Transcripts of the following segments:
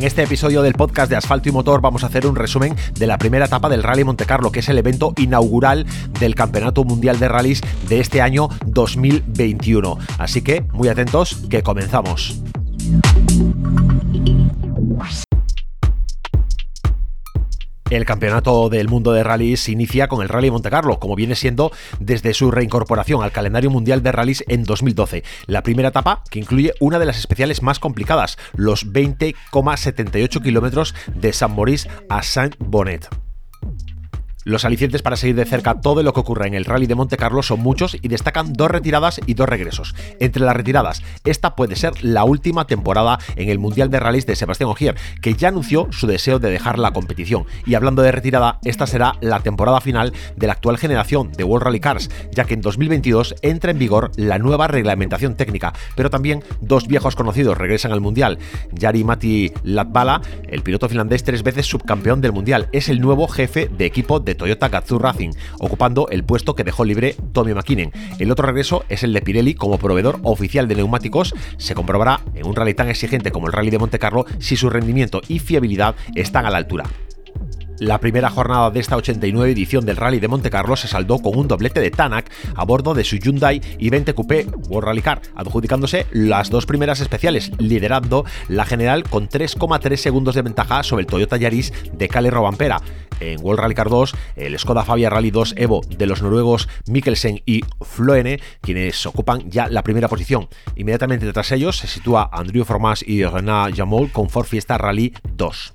En este episodio del podcast de Asfalto y Motor vamos a hacer un resumen de la primera etapa del Rally Monte Carlo, que es el evento inaugural del Campeonato Mundial de Rallys de este año 2021. Así que muy atentos, que comenzamos. El campeonato del mundo de rallies inicia con el Rally Monte Carlo, como viene siendo desde su reincorporación al calendario mundial de rallies en 2012. La primera etapa, que incluye una de las especiales más complicadas, los 20,78 kilómetros de San Maurice a Saint-Bonnet. Los alicientes para seguir de cerca todo lo que ocurre en el Rally de Monte Carlo son muchos y destacan dos retiradas y dos regresos. Entre las retiradas, esta puede ser la última temporada en el Mundial de Rallys de Sebastián Ogier, que ya anunció su deseo de dejar la competición. Y hablando de retirada, esta será la temporada final de la actual generación de World Rally Cars, ya que en 2022 entra en vigor la nueva reglamentación técnica, pero también dos viejos conocidos regresan al Mundial. Jari Mati Latvala, el piloto finlandés tres veces subcampeón del Mundial, es el nuevo jefe de equipo de Toyota Gazoo Racing, ocupando el puesto que dejó libre Tommy McKinnon. El otro regreso es el de Pirelli como proveedor oficial de neumáticos. Se comprobará en un rally tan exigente como el Rally de Monte Carlo si su rendimiento y fiabilidad están a la altura. La primera jornada de esta 89 edición del Rally de Monte Carlo se saldó con un doblete de Tanak a bordo de su Hyundai i20 Coupé World Rally Car, adjudicándose las dos primeras especiales, liderando la general con 3,3 segundos de ventaja sobre el Toyota Yaris de Kalle Robampera. En World Rally Car 2, el Skoda Fabia Rally 2 Evo de los noruegos Mikkelsen y Floene, quienes ocupan ya la primera posición. Inmediatamente de ellos se sitúa Andrew Formas y Renat Jamol con Ford Fiesta Rally 2.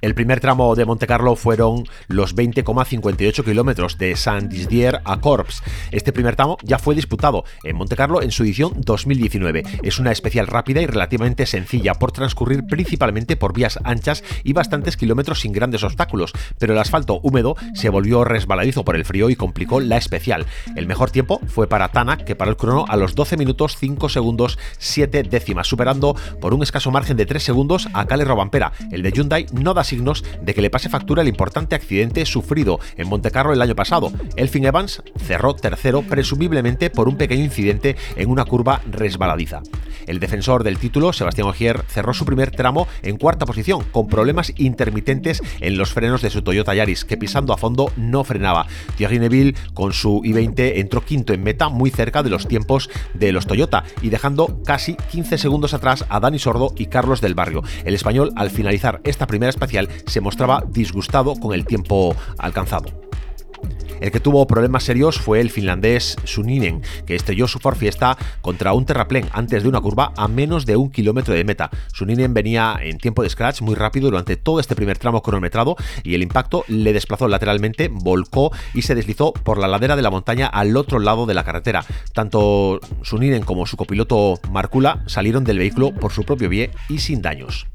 El primer tramo de Monte Carlo fueron los 20,58 kilómetros de Saint-Dizier a Corps. Este primer tramo ya fue disputado en Monte Carlo en su edición 2019. Es una especial rápida y relativamente sencilla por transcurrir principalmente por vías anchas y bastantes kilómetros sin grandes obstáculos, pero el asfalto húmedo se volvió resbaladizo por el frío y complicó la especial. El mejor tiempo fue para Tanak, que paró el crono a los 12 minutos 5 segundos 7 décimas, superando por un escaso margen de 3 segundos a Cale Robampera. El de Hyundai no da signos de que le pase factura el importante accidente sufrido en Montecarlo el año pasado. Elfin Evans cerró tercero presumiblemente por un pequeño incidente en una curva resbaladiza. El defensor del título, Sebastián Ogier, cerró su primer tramo en cuarta posición, con problemas intermitentes en los frenos de su Toyota Yaris, que pisando a fondo no frenaba. Thierry Neville, con su i20, entró quinto en meta, muy cerca de los tiempos de los Toyota, y dejando casi 15 segundos atrás a Dani Sordo y Carlos del Barrio. El español, al finalizar esta primera espacial, se mostraba disgustado con el tiempo alcanzado. El que tuvo problemas serios fue el finlandés Suninen, que estrelló su Ford Fiesta contra un terraplén antes de una curva a menos de un kilómetro de meta. Suninen venía en tiempo de scratch muy rápido durante todo este primer tramo cronometrado y el impacto le desplazó lateralmente, volcó y se deslizó por la ladera de la montaña al otro lado de la carretera. Tanto Suninen como su copiloto Marcula salieron del vehículo por su propio pie y sin daños.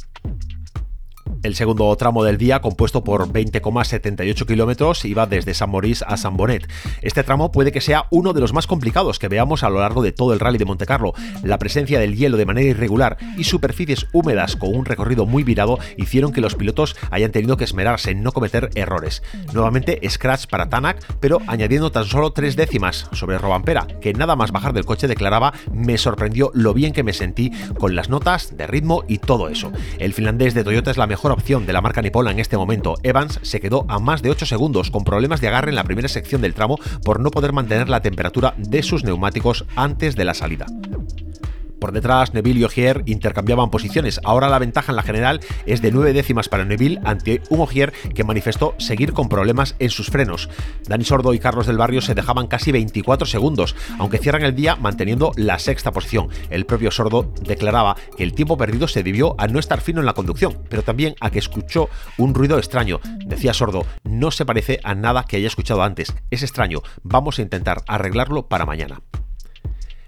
El segundo tramo del día, compuesto por 20,78 kilómetros, iba desde San Maurice a San Bonnet. Este tramo puede que sea uno de los más complicados que veamos a lo largo de todo el rally de Monte Carlo. La presencia del hielo de manera irregular y superficies húmedas con un recorrido muy virado hicieron que los pilotos hayan tenido que esmerarse en no cometer errores. Nuevamente scratch para Tanak, pero añadiendo tan solo tres décimas sobre Robampera, que nada más bajar del coche declaraba me sorprendió lo bien que me sentí con las notas de ritmo y todo eso. El finlandés de Toyota es la mejor opción de la marca nipola en este momento. Evans se quedó a más de 8 segundos con problemas de agarre en la primera sección del tramo por no poder mantener la temperatura de sus neumáticos antes de la salida. Por detrás, Neville y Ogier intercambiaban posiciones. Ahora la ventaja en la general es de 9 décimas para Neville ante un Ogier que manifestó seguir con problemas en sus frenos. Dani Sordo y Carlos del Barrio se dejaban casi 24 segundos, aunque cierran el día manteniendo la sexta posición. El propio Sordo declaraba que el tiempo perdido se debió a no estar fino en la conducción, pero también a que escuchó un ruido extraño. Decía Sordo, no se parece a nada que haya escuchado antes. Es extraño, vamos a intentar arreglarlo para mañana.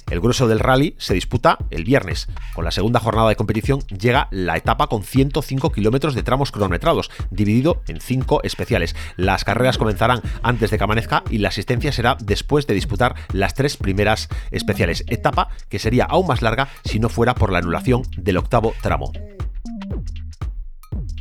El grueso del rally se disputa el viernes. Con la segunda jornada de competición llega la etapa con 105 kilómetros de tramos cronometrados, dividido en 5 especiales. Las carreras comenzarán antes de que amanezca y la asistencia será después de disputar las tres primeras especiales. Etapa que sería aún más larga si no fuera por la anulación del octavo tramo.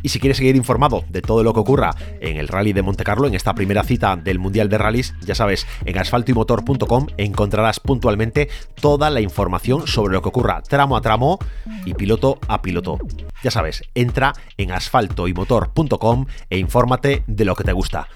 Y si quieres seguir informado de todo lo que ocurra en el Rally de Monte Carlo, en esta primera cita del Mundial de Rallys, ya sabes, en asfaltoymotor.com encontrarás puntualmente toda la información sobre lo que ocurra tramo a tramo y piloto a piloto. Ya sabes, entra en asfaltoymotor.com e infórmate de lo que te gusta.